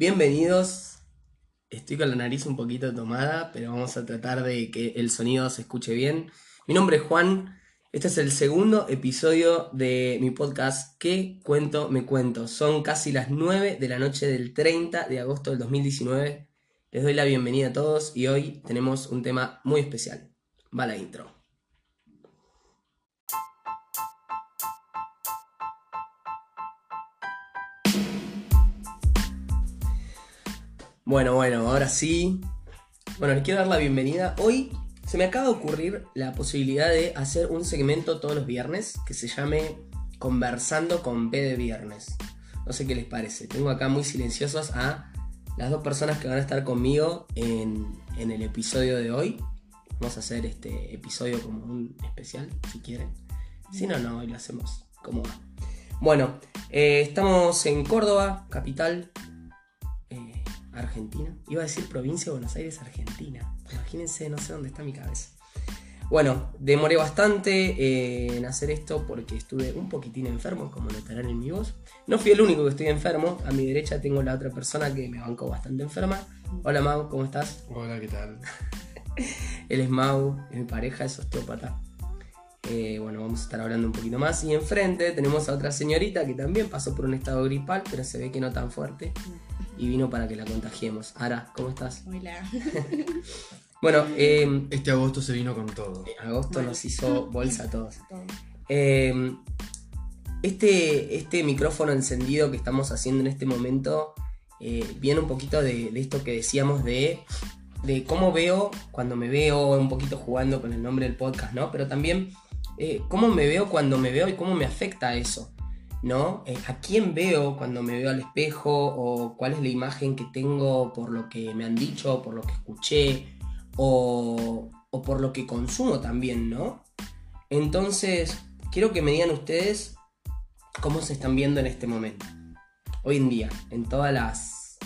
Bienvenidos. Estoy con la nariz un poquito tomada, pero vamos a tratar de que el sonido se escuche bien. Mi nombre es Juan. Este es el segundo episodio de mi podcast ¿Qué cuento? Me cuento. Son casi las 9 de la noche del 30 de agosto del 2019. Les doy la bienvenida a todos y hoy tenemos un tema muy especial. Va la intro. Bueno, bueno, ahora sí. Bueno, les quiero dar la bienvenida. Hoy se me acaba de ocurrir la posibilidad de hacer un segmento todos los viernes que se llame Conversando con B de Viernes. No sé qué les parece. Tengo acá muy silenciosos a las dos personas que van a estar conmigo en, en el episodio de hoy. Vamos a hacer este episodio como un especial, si quieren. Si no, no, hoy lo hacemos como va. Bueno, eh, estamos en Córdoba, capital, Argentina. Iba a decir provincia de Buenos Aires, Argentina. Imagínense, no sé dónde está mi cabeza. Bueno, demoré bastante eh, en hacer esto porque estuve un poquitín enfermo, como notarán en mi voz. No fui el único que estoy enfermo. A mi derecha tengo la otra persona que me bancó bastante enferma. Hola Mau, ¿cómo estás? Hola, ¿qué tal? Él es Mau, es mi pareja, es osteópata. Eh, bueno, vamos a estar hablando un poquito más. Y enfrente tenemos a otra señorita que también pasó por un estado gripal, pero se ve que no tan fuerte. Y vino para que la contagiemos. Ara, ¿cómo estás? Hola. Bueno, eh, Este agosto se vino con todo. agosto Bueno. nos hizo bolsa a todos. Todo. Eh, este, este micrófono encendido que estamos haciendo en este momento eh, viene un poquito de, de esto que decíamos de, de cómo veo cuando me veo, un poquito jugando con el nombre del podcast, ¿no? Pero también eh, cómo me veo cuando me veo y cómo me afecta eso, ¿no? Eh, ¿A quién veo cuando me veo al espejo o cuál es la imagen que tengo por lo que me han dicho, por lo que escuché o, o por lo que consumo también, ¿no? Entonces, quiero que me digan ustedes cómo se están viendo en este momento. Hoy en día, en todas las,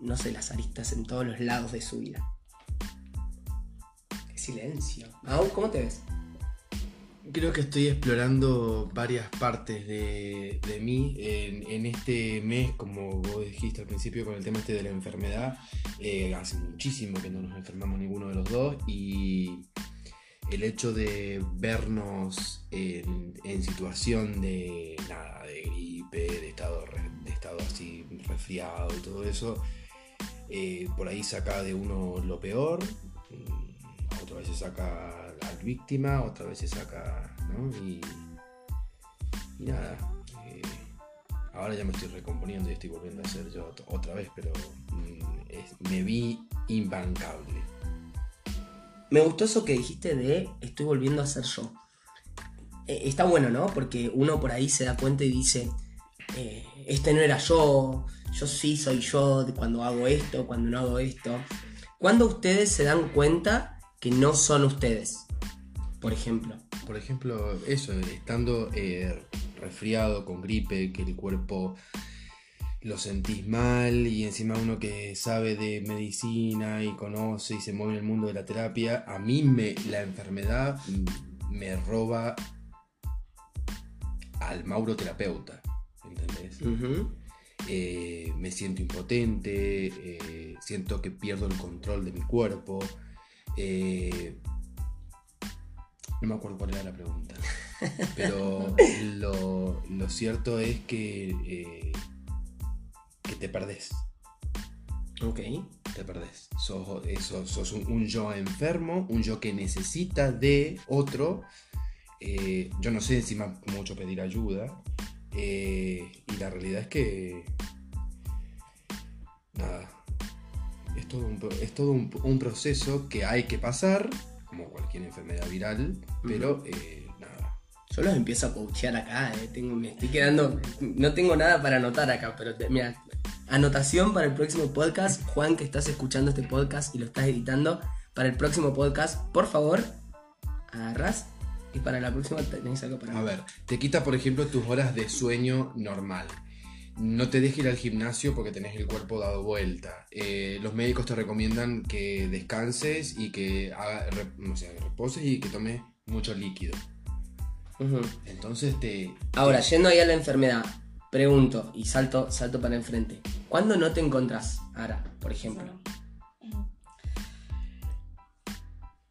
no sé, las aristas, en todos los lados de su vida. Qué silencio. Mau, ¿cómo te ves? Creo que estoy explorando varias partes de, de mí en, este mes, como vos dijiste al principio, con el tema este de la enfermedad. Eh, hace muchísimo que no nos enfermamos ninguno de los dos y el hecho de vernos en, en situación de nada, de gripe, de estado, de estado así resfriado y todo eso, eh, por ahí saca de uno lo peor, mm, otra vez se saca al víctima, otra vez se saca, ¿no? Y, y nada, eh, ahora ya me estoy recomponiendo y estoy volviendo a ser yo ot- otra vez, pero mm, me vi imbancable. Me gustó eso que dijiste de estoy volviendo a ser yo. Eh, está bueno, ¿no? Porque uno por ahí se da cuenta y dice, eh, este no era yo, yo sí soy yo cuando hago esto, cuando no hago esto. ¿Cuándo ustedes se dan cuenta que no son ustedes? Por ejemplo. Por ejemplo, eso, estando eh, resfriado, con gripe, que el cuerpo lo sentís mal y encima uno que sabe de medicina y conoce y se mueve en el mundo de la terapia, a mí me, la enfermedad me roba al Mauro terapeuta, ¿entendés? Eh, me siento impotente, eh, siento que pierdo el control de mi cuerpo. eh, no me acuerdo cuál era la pregunta. Pero lo, lo cierto es que, eh, que te perdés. Ok. Te perdés. Sos, eh, sos- sos un, un yo enfermo, un yo que necesita de otro. Eh, yo no sé encima mucho pedir ayuda. Eh, y la realidad es que. Nada. Es todo, un, es todo un, un proceso que hay que pasar, como cualquier enfermedad viral, pero eh, nada. Yo los empiezo a coachear acá, eh. tengo, me estoy quedando. No tengo nada para anotar acá, pero te- mira, anotación para el próximo podcast. Juan, que estás escuchando este podcast y lo estás editando, para el próximo podcast, por favor, agarras y para la próxima tenés algo para A ver, te quita, por ejemplo, tus horas de sueño normal. No te dejes ir al gimnasio porque tenés el cuerpo dado vuelta. Eh, los médicos te recomiendan que descanses y que haga, re- o sea, reposes y que tomes mucho líquido. Entonces te. Ahora, yendo ahí a la enfermedad, pregunto y salto, salto para enfrente. ¿Cuándo no te encontrás, Ara, por ejemplo?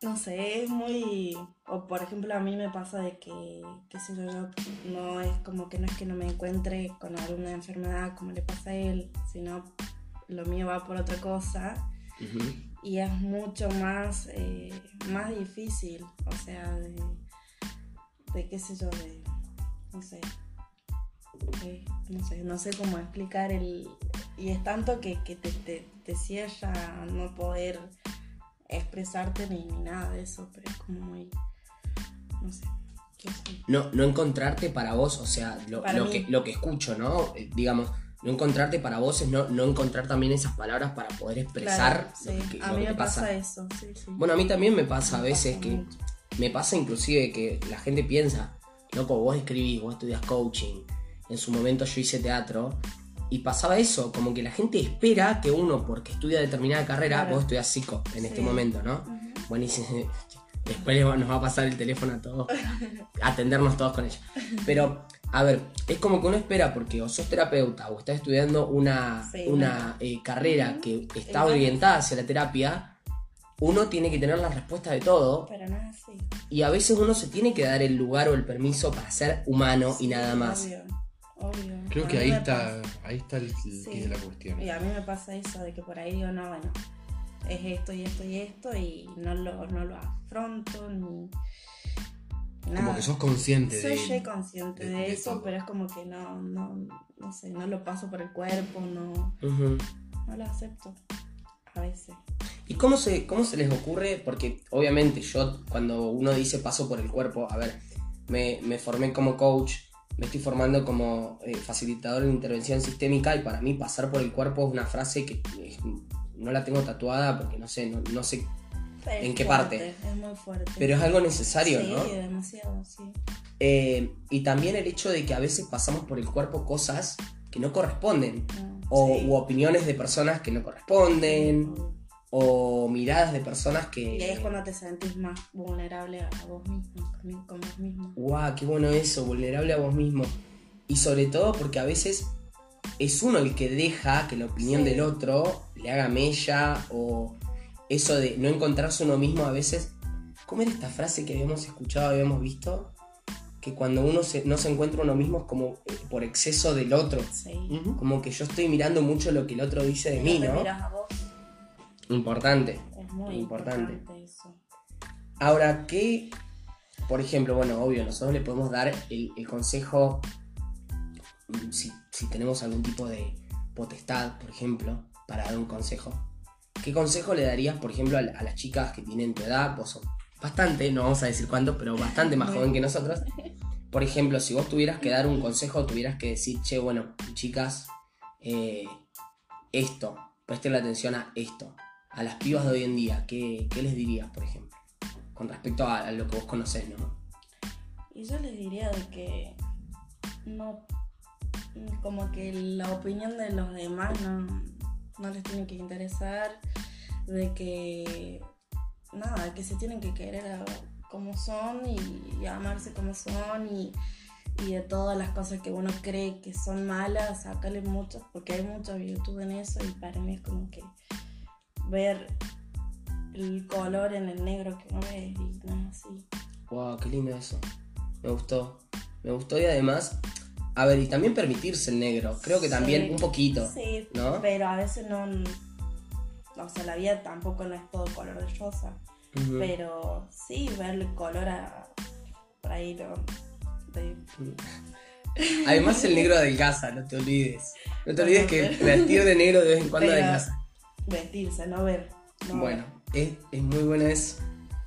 No sé, es muy... O por ejemplo a mí me pasa de que, qué sé yo, yo no es como que no es que no me encuentre con alguna enfermedad como le pasa a él, sino lo mío va por otra cosa. Y es mucho más, eh, más difícil, o sea, de, de qué sé yo, de, no sé, de- no sé, no sé cómo explicar el, y es tanto que, que te, te, te cierra no poder expresarte ni, ni nada de eso, pero es como muy, no sé. No, no encontrarte para vos, o sea, lo, que, lo que escucho, ¿no? Eh, digamos, no encontrarte para vos es no, no encontrar también esas palabras para poder expresar Claro, lo sí, que, a lo mí que me pasa, pasa. eso, sí, sí. Bueno, a mí también me pasa a veces pasa que mucho. me pasa inclusive que la gente piensa, loco, vos escribís, vos estudias coaching, en su momento yo hice teatro, y pasaba eso, como que la gente espera que uno, porque estudia determinada carrera, Claro. vos estudias psico en este momento, ¿no? Ujú. Buenísimo. Después nos va a pasar el teléfono a todos, atendernos todos con ella. Pero, a ver, es como que uno espera porque o sos terapeuta o estás estudiando una, Sí, una eh, carrera que está orientada hacia la terapia, uno tiene que tener la respuesta de todo Pero no es así. y a veces uno se tiene que dar el lugar o el permiso para ser humano y nada más. Obvio, obvio. Creo A que ahí está, pasa- ahí está el, el Sí. quid de la cuestión. Y a mí me pasa eso, de que por ahí digo, no, bueno, es esto y esto y esto, y no lo, no lo afronto ni. Nada. Como que sos consciente Soy de, ya consciente de- eso, pero es como que no, no, no sé, no lo paso por el cuerpo, no, no lo acepto. A veces. ¿Y cómo se, cómo se les ocurre? Porque obviamente yo cuando uno dice paso por el cuerpo, a ver, me, me formé como coach, me estoy formando como eh, facilitador de intervención sistémica y para mí pasar por el cuerpo es una frase que eh, no la tengo tatuada porque no sé, no, no sé, Es ¿En qué fuerte, parte? Es muy fuerte. pero es algo necesario, sí, ¿no? demasiado, sí. Eh, y también el hecho de que a veces pasamos por el cuerpo cosas que no corresponden, No, o sí. u opiniones de personas que no corresponden. O miradas de personas que... Y ahí es cuando te sentís más vulnerable a vos mismo, con, con vos mismo. Guau, qué bueno eso, vulnerable a vos mismo. Y sobre todo porque a veces es uno el que deja que la opinión Sí. del otro le haga mella o eso de no encontrarse uno mismo a veces. ¿Cómo era esta frase que habíamos escuchado, habíamos visto? Que cuando uno se- no se encuentra uno mismo es como eh, por exceso del otro. Sí. Como que yo estoy mirando mucho lo que el otro dice de Y mí, te ¿no? mirás a vos, Importante. es muy Importante. importante, eso. Ahora, ¿qué? Por ejemplo, bueno, obvio, nosotros le podemos dar el, el consejo mm, si, si tenemos algún tipo de potestad, por ejemplo, para dar un consejo. ¿Qué consejo le darías, por ejemplo, a, la- a las chicas que tienen tu edad? Vos sos bastante, no vamos a decir cuánto, pero bastante más joven que nosotros. Por ejemplo, si vos tuvieras que dar un consejo, tuvieras que decir, che, bueno, chicas, eh, esto, presten la atención a esto. A las pibas de hoy en día, ¿qué, qué les dirías, por ejemplo? Con respecto a, lo que vos conocés, ¿no? Y yo les diría de que no, como que la opinión de los demás no, no les tiene que interesar, de que nada, que se tienen que querer a- como son y, y amarse como son y, y de todas las cosas que uno cree que son malas, sacarle muchas, porque hay mucha virtud en eso y para mí es como que ver el color en el negro que uno ve y no es así. Wow, qué lindo eso. Me gustó. Me gustó y además, a ver, y también permitirse el negro. Creo que también un poquito. Sí, ¿no? pero a veces no. O sea, la vida tampoco no es todo color de rosa. Pero sí, verle color a. Por ahí, ¿no? De- Además el negro adelgaza, no te olvides. No te olvides que vestir de negro de vez en cuando Pero- adelgaza. Vestirse, no ver. no Bueno, es, es muy bueno eso.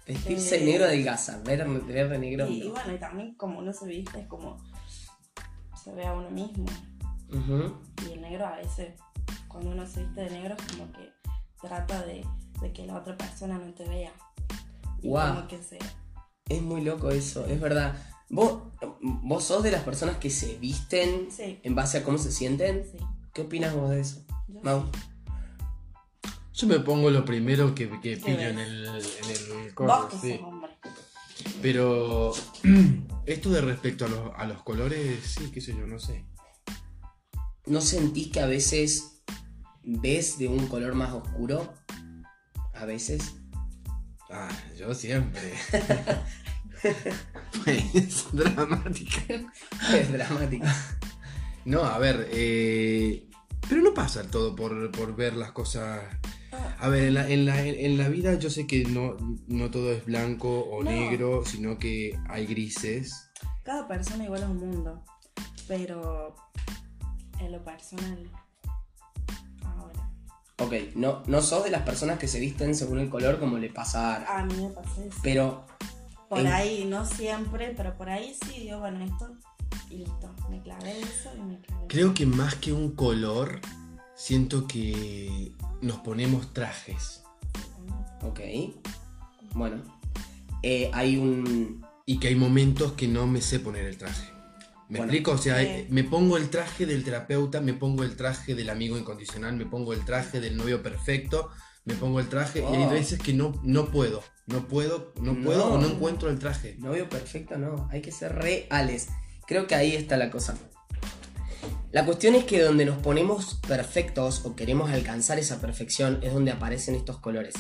Vestirse de Eh, negro adelgaza. Ver, ver de negro. ver. Y, y no. bueno, y también como uno se viste, es como. Se ve a uno mismo. Ujú. Y el negro a veces, cuando uno se viste de negro, es como que trata de, de que la otra persona no te vea. Y Guau. como que se. Es muy loco eso, es verdad. ¿Vos, ¿Vos sos de las personas que se visten Sí, en base a cómo se sienten? sí. ¿Qué opinas vos de eso? Yo Mau. Yo me pongo lo primero que, que pillo ves? en el, en el Vos que sí. sos hombre. Pero esto de respecto a los, a los colores, sí, qué sé yo, no sé. ¿no sentís que a veces ves de un color más oscuro? A veces. Ah, yo siempre. pues, dramática. Es dramático. No, a ver, eh, pero no pasa todo por, por ver las cosas. A ver, en la, en, la, en la vida yo sé que no, no todo es blanco o No. negro, sino que hay grises. Cada persona igual es un mundo. Pero en lo personal. Ahora. Ok, no, no sos de las personas que se visten según el color como le pasa a. A mí me pasa eso. Pero Por en- ahí, no siempre, pero por ahí sí digo, bueno, esto y listo. Me clavé eso y me clavé. Creo que más que un color, siento que nos ponemos trajes. Ok. Bueno. Eh, hay un. Y que hay momentos que no me sé poner el traje. ¿Me Bueno, explico? O sea, eh. me pongo el traje del terapeuta, me pongo el traje del amigo incondicional, me pongo el traje del novio perfecto, me pongo el traje y hay Oh. veces que no, no puedo. No puedo, no puedo No. o no encuentro el traje. Novio perfecto, no. Hay que ser reales. Creo que ahí está la cosa. La cuestión es que donde nos ponemos perfectos o queremos alcanzar esa perfección es donde aparecen estos colores.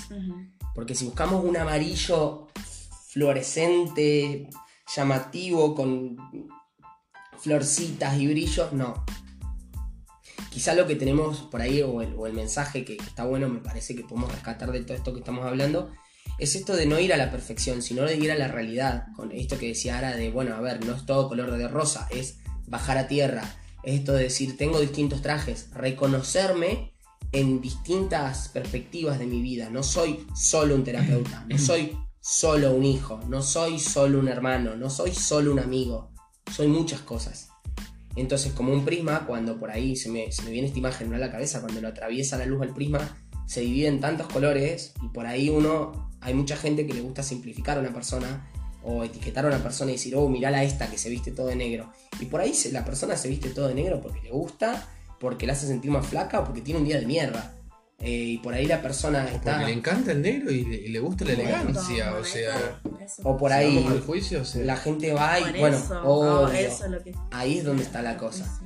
Porque si buscamos un amarillo fluorescente, llamativo, con florcitas y brillos, no. Quizá lo que tenemos por ahí, o el, o el mensaje que, que está bueno, me parece que podemos rescatar de todo esto que estamos hablando, es esto de no ir a la perfección, sino de ir a la realidad. Con esto que decía Ara de, bueno, a ver, no es todo color de rosa, es bajar a tierra. Es esto de decir, tengo distintos trajes, reconocerme en distintas perspectivas de mi vida. No soy solo un terapeuta, no soy solo un hijo, no soy solo un hermano, no soy solo un amigo, soy muchas cosas. Entonces, como un prisma, cuando por ahí se me, se me viene esta imagen ¿no? a la cabeza, cuando lo atraviesa la luz al prisma, se divide en tantos colores y por ahí uno, hay mucha gente que le gusta simplificar a una persona o etiquetar a una persona y decir, oh, mirala esta que se viste todo de negro. Y por ahí se- la persona se viste todo de negro porque le gusta, porque la hace sentir más flaca o porque tiene un día de mierda. Eh, y por ahí la persona está... Porque le encanta el negro y le, y le gusta la Bueno, elegancia. O sea, eso- O por ahí al juicio, o sea, la gente va y, por bueno, eso, obvio, no, eso es lo que. ahí es donde está la cosa.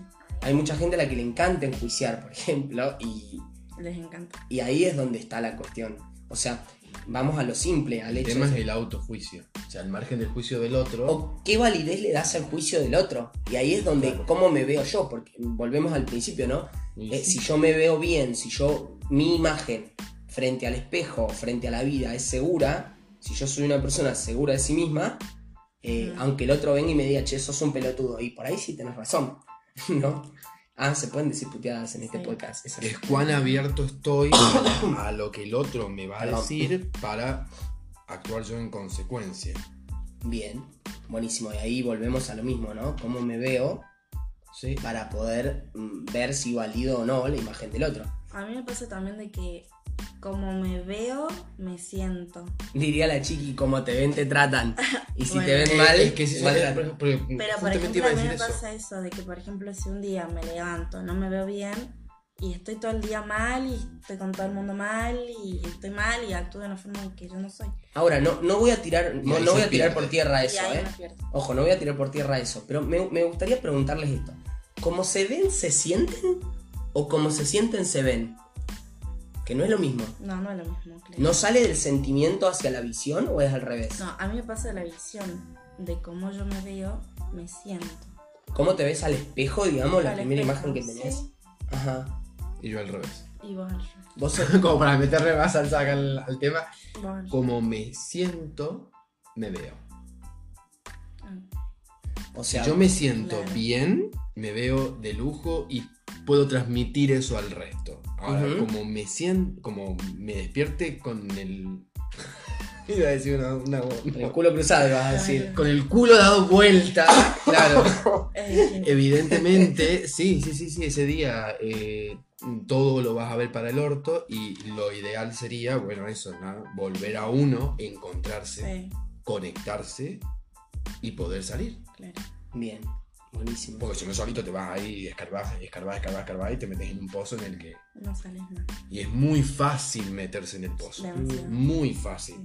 Hay mucha gente a la que le encanta enjuiciar, por ejemplo, y, les encanta. y ahí es donde está la cuestión. O sea, vamos a lo simple, al el hecho tema es el autojuicio. O sea, al margen del juicio del otro. O qué validez le das al juicio del otro. Y ahí es donde, Claro. cómo me veo yo, porque volvemos al principio, ¿no? Eh, sí. si yo me veo bien, si yo, mi imagen frente al espejo, frente a la vida es segura, si yo soy una persona segura de sí misma, eh, aunque el otro venga y me diga, che, sos un pelotudo, y por ahí sí tenés razón, ¿no? Ah, se pueden decir puteadas en este Sí. podcast. es cuán abierto estoy a, lo que el otro me va a Perdón. decir para actuar yo en consecuencia. Bien, buenísimo. Y ahí volvemos a lo mismo, ¿no? Cómo me veo ¿sí? para poder mm, ver si valido o no la imagen del otro. A mí me pasa también de que como me veo, me siento. Diría la chiqui, como te ven, te tratan. Y si Bueno. te ven Eh, mal, es que si mal tratan. porque Pero por ejemplo, a mí me eso. pasa eso, de que por ejemplo si un día me levanto, no me veo bien y estoy todo el día mal y estoy con todo el mundo mal y estoy mal y actúo de una forma en que yo no soy. Ahora, no, no voy a tirar, no, voy a tirar por tierra y eso, ahí ¿eh? Ojo, no voy a tirar por tierra eso, pero me, me gustaría preguntarles esto. ¿Cómo se ven, se sienten? ¿O como se sienten, se ven? Que no es lo mismo. No, no es lo mismo, creo. ¿No sale del sentimiento hacia la visión o es al revés? No, a mí me pasa la visión de cómo yo me veo, me siento. ¿Cómo te ves al espejo, digamos, la Al primera espejo, imagen que tenés? sí, Ajá. Y yo al revés. y vos al revés. Vos sos- Como para meterle más salsa acá al, al tema. Vos al revés. Como me siento, me veo. Ah, o Si sea, yo me siento claro. bien, me veo de lujo y puedo transmitir eso al resto. Ahora, como me siento, como me despierte con el. Iba a decir una, una- con el culo cruzado vas a decir. Con el culo dado vuelta, claro. Evidentemente, sí, sí, sí, sí, ese día eh, todo lo vas a ver para el orto y lo ideal sería, bueno, eso, ¿no? volver a uno, encontrarse, Sí, conectarse y poder salir. claro. Bien, buenísimo. Porque si no solito te vas ahí, escarbás, escarbás, escarbás, escarbás y te metes en un pozo en el que... No sales más. Y es muy fácil meterse en el pozo. Muy fácil.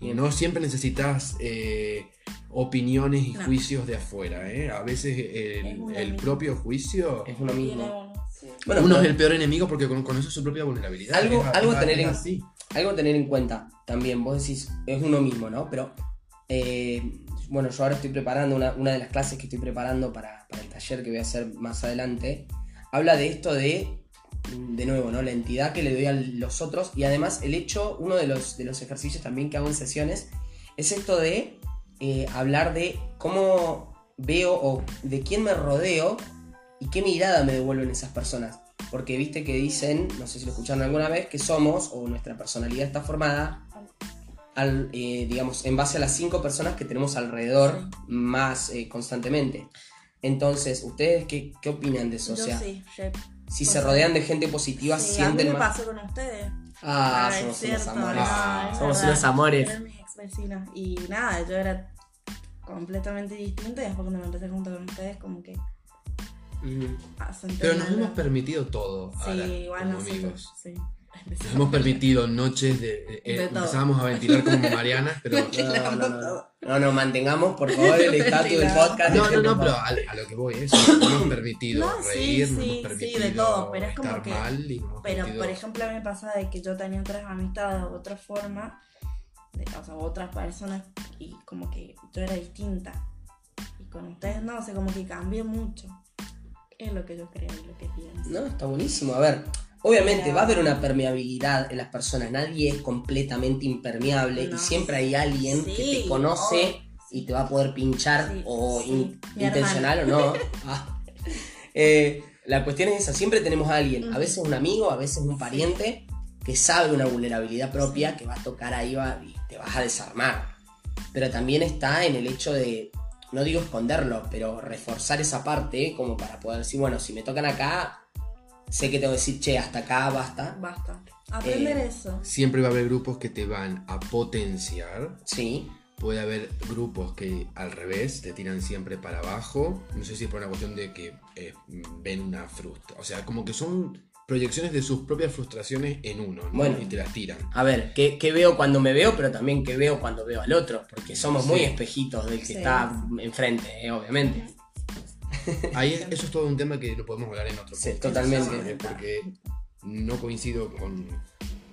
Y no siempre necesitas eh, opiniones y No. juicios de afuera. ¿eh? A veces Es el, propio juicio Es uno mismo. sí. Bueno, Uno pero- es el peor enemigo porque con- conoce su propia vulnerabilidad. Algo- Es- algo tener en- así. Algo a tener en cuenta también, vos decís, es uno mismo, ¿no? Pero, eh, bueno, yo ahora estoy preparando una, de las clases que estoy preparando para, para el taller que voy a hacer más adelante. Habla de esto de, de nuevo, ¿no? La entidad que le doy a los otros y además el hecho, uno de los, de los ejercicios también que hago en sesiones, es esto de eh, hablar de cómo veo o de quién me rodeo y qué mirada me devuelven esas personas. Porque viste que dicen, no sé si lo escucharon alguna vez, que somos o nuestra personalidad está formada al, eh, digamos, en base a las cinco personas que tenemos alrededor más eh, constantemente. Entonces, ¿ustedes qué, qué opinan de eso? Yo o sea, sí, yo- si se sea, rodean de gente positiva, sí, a mí sienten me más. pasó con ustedes. Ah, Ah, somos cierto, unos amores. Ah, somos verdad. unos amores. Eran mis ex vecinos. Y nada, yo era completamente distinta y después cuando me empecé a juntar con ustedes como que Pero nos hemos permitido todo ahora, Sí, bueno, como sí, amigos. sí. Nos hemos permitido noches de... eh, De todo. empezábamos a ventilar como Marianas, pero... No, no, no. No, no, mantengamos por favor el estatus del podcast. No, no, no, pero a, a lo que voy es, nos hemos permitido No, sí, reír, nos sí, hemos sí, permitido de todo, pero es como que- Pero permitido- por ejemplo me pasa de que yo tenía otras amistades de otra forma, de, o sea, otras personas y como que yo era distinta. Y con ustedes no, o sea, como que cambié mucho. Es lo que yo creo y lo que pienso. No, está buenísimo. A ver, obviamente Pero- va a haber una permeabilidad en las personas. Nadie es completamente impermeable No. y siempre hay alguien que te conoce y te va a poder pinchar Sí, o sí. in- Mi intencional o no. Ah. Eh, la cuestión es esa, siempre tenemos a alguien, a veces un amigo, a veces un pariente, que sabe una vulnerabilidad propia, que va a tocar ahí va- y te vas a desarmar. Pero también está en el hecho de, no digo esconderlo, pero reforzar esa parte como para poder decir, bueno, si me tocan acá, sé que tengo que decir, che, hasta acá, basta. Basta. Aprender Eh, eso. Siempre va a haber grupos que te van a potenciar. Sí, Puede haber grupos que al revés te tiran siempre para abajo. No sé si es por una cuestión de que eh, ven una frustra. O sea, como que son proyecciones de sus propias frustraciones en uno, ¿no? Bueno. Y te las tiran. a ver, ¿qué, qué veo cuando me veo, pero también qué veo cuando veo al otro? Porque somos muy espejitos del que Sí. está enfrente, eh, obviamente. Ahí es- eso es todo un tema que lo podemos hablar en otro Sí, podcast, totalmente. ¿sabes? Porque no coincido con,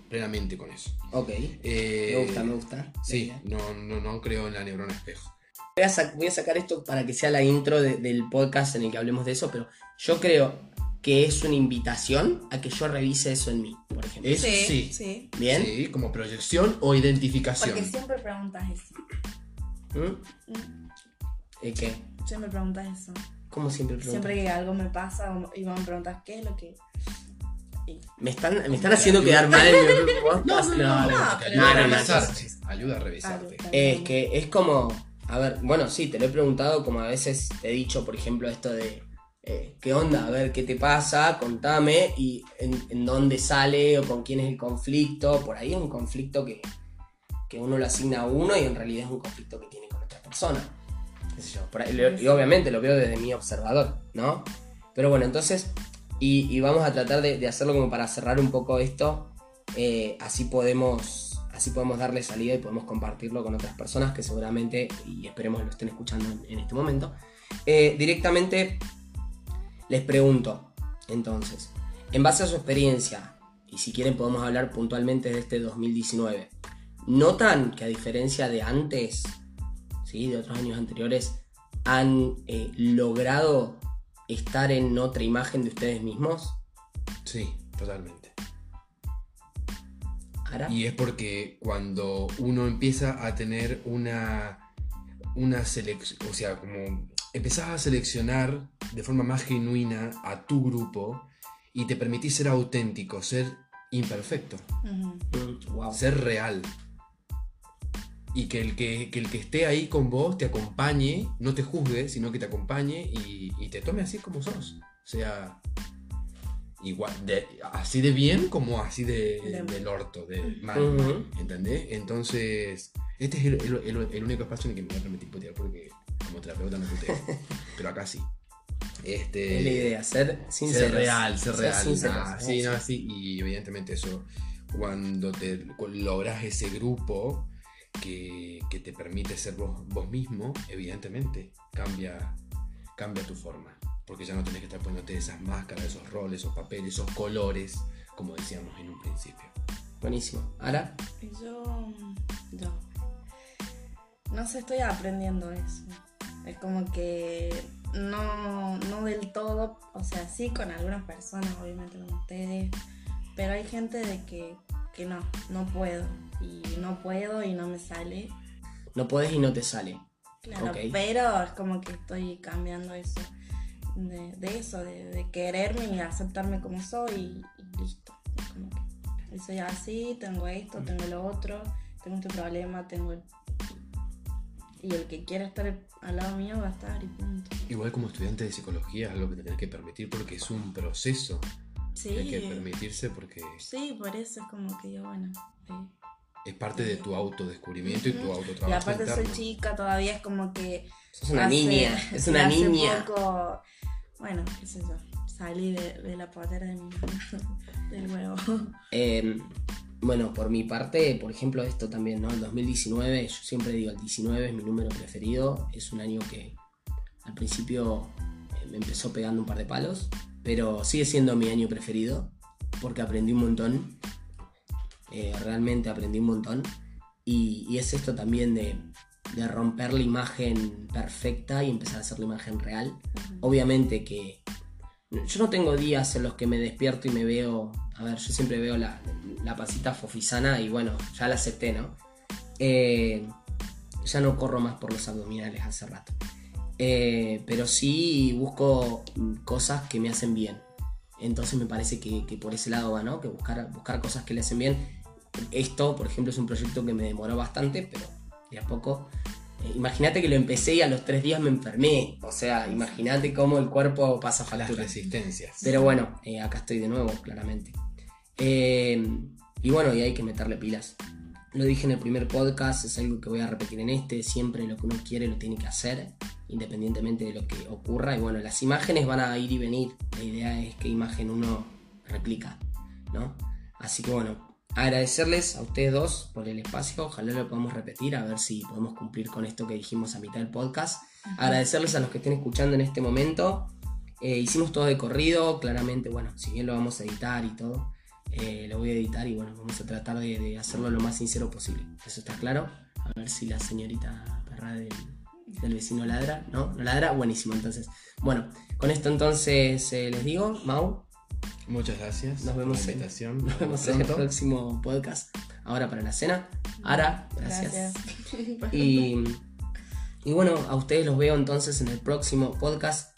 plenamente con eso. Ok, Eh, me gusta, me gusta. Sí, no, no, no creo en la neurona espejo. Voy a, sac- voy a sacar esto para que sea la intro de- del podcast en el que hablemos de eso, pero yo creo que es una invitación a que yo revise eso en mí, por ejemplo. Eso sí. sí. ¿Bien? Sí, como proyección o identificación. Porque siempre preguntas eso. Mm, ¿Eh, ¿Qué? Siempre preguntas eso. ¿Cómo siempre preguntas? Siempre que algo me pasa y vos me preguntas qué es lo que. y- ¿Me están, me están haciendo quedar mal en mi podcast? No, no, no, ayuda a revisarte. Ayuda a revisarte. Es que es como, a ver, bueno, sí, te lo he preguntado como a veces te he dicho, por ejemplo, esto de, eh, ¿qué onda? A ver, ¿qué te pasa? Contame y en, en dónde sale o con quién es el conflicto. Por ahí es un conflicto que, que uno lo asigna a uno y en realidad es un conflicto que tiene con otra persona. Qué sé yo, por ahí- lo- y obviamente lo veo desde mi observador, ¿no? Pero bueno, entonces, y, y vamos a tratar de, de hacerlo como para cerrar un poco esto, eh, así podemos así podemos darle salida y podemos compartirlo con otras personas que seguramente, y esperemos lo estén escuchando en, en este momento. Eh, directamente les pregunto, entonces, en base a su experiencia, y si quieren podemos hablar puntualmente de este 2019, ¿notan que a diferencia de antes, ¿sí? de otros años anteriores, han eh, logrado estar en otra imagen de ustedes mismos? Sí, totalmente. ¿Ara? Y es porque cuando uno empieza a tener una, una selección, o sea, como empezás a seleccionar de forma más genuina a tu grupo y te permitís ser auténtico, ser imperfecto. Mm, wow. ser real. Y que el que, que el que esté ahí con vos te acompañe, no te juzgue, sino que te acompañe y, y te tome así como sos. O sea, igual, de- así de bien como así de, De- del orto, de mal. Ujú. ¿Entendés? Entonces, este es el, el- el- el único espacio en el que me voy a permitir putear porque como terapeuta no puteo. pero acá sí. Este, Es la idea, ser sincero. ser real, ser real. sinceros, Ah, ¿eh? sí, no, sí, y evidentemente eso, cuando te logras ese grupo que, que te permite ser vos, vos mismo, evidentemente cambia, cambia tu forma. porque ya no tenés que estar poniéndote esas máscaras, esos roles, esos papeles, esos colores, como decíamos en un principio. Buenísimo. ¿Ahora? Yo, yo, no sé, estoy aprendiendo eso. Es como que no, no del todo, o sea, sí con algunas personas, obviamente con ustedes, pero hay gente de que, que no, no puedo, y no puedo y no me sale. No puedes y no te sale. Claro, Ok. pero es como que estoy cambiando eso, de, de eso, de, de quererme y aceptarme como soy y, y listo. Es como que soy así, tengo esto, tengo lo otro, tengo este problema, tengo el... Y el que quiera estar al lado mío va a estar y punto. Igual como estudiante de psicología es algo que te tenés que permitir porque es un proceso Sí, hay que permitirse porque sí, por eso es como que yo, bueno... eh, es parte de tu autodescubrimiento y tu autotrabajo Y aparte soy chica, todavía es como que Sos una Hace- niña. Es una niña. poco, bueno, qué sé yo, salí de, de la potera de mi del huevo. Eh, bueno, por mi parte, por ejemplo, esto también, ¿no? El 2019, yo siempre digo, el 19 es mi número preferido. Es un año que al principio me empezó pegando un par de palos, pero sigue siendo mi año preferido porque aprendí un montón. Eh, realmente aprendí un montón. Y, y es esto también de, de romper la imagen perfecta y empezar a hacer la imagen real. Obviamente que yo no tengo días en los que me despierto y me veo. A ver, yo siempre veo la, la pasita fofisana y bueno, ya la acepté, ¿no? Eh, ya no corro más por los abdominales hace rato. Eh, pero sí busco cosas que me hacen bien. Entonces me parece que, que por ese lado va, ¿no? Que buscar, buscar cosas que le hacen bien. Esto, por ejemplo, es un proyecto que me demoró bastante, pero de a poco. eh, imagínate que lo empecé y a los tres días me enfermé. O sea, imagínate cómo el cuerpo pasa Las factura. resistencias. Pero bueno, eh, acá estoy de nuevo, claramente. Eh, y bueno, y hay que meterle pilas. Lo dije en el primer podcast, es algo que voy a repetir en este. Siempre lo que uno quiere lo tiene que hacer, independientemente de lo que ocurra. Y bueno, las imágenes van a ir y venir. La idea es qué imagen uno replica, ¿no? Así que bueno, agradecerles a ustedes dos por el espacio. Ojalá lo podamos repetir, a ver si podemos cumplir con esto que dijimos a mitad del podcast. Agradecerles a los que estén escuchando en este momento. Eh, hicimos todo de corrido, claramente, bueno, si bien lo vamos a editar y todo, eh, lo voy a editar y bueno, vamos a tratar de, de hacerlo lo más sincero posible. Eso está claro. A ver si la señorita perra del, del vecino ladra, ¿no? ¿No ladra? Buenísimo, entonces. Bueno, con esto entonces eh, les digo, Mau, Muchas gracias Nos vemos por la en- invitación. nos vemos en el próximo podcast. Ahora para la cena. Ara, gracias. Gracias. Y, y bueno, a ustedes los veo entonces en el próximo podcast.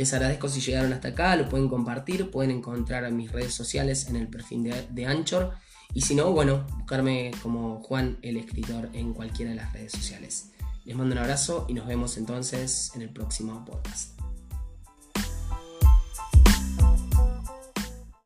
Les agradezco si llegaron hasta acá, lo pueden compartir, pueden encontrar en mis redes sociales en el perfil de Anchor. Y si no, bueno, buscarme como Juan el escritor en cualquiera de las redes sociales. Les mando un abrazo y nos vemos entonces en el próximo podcast.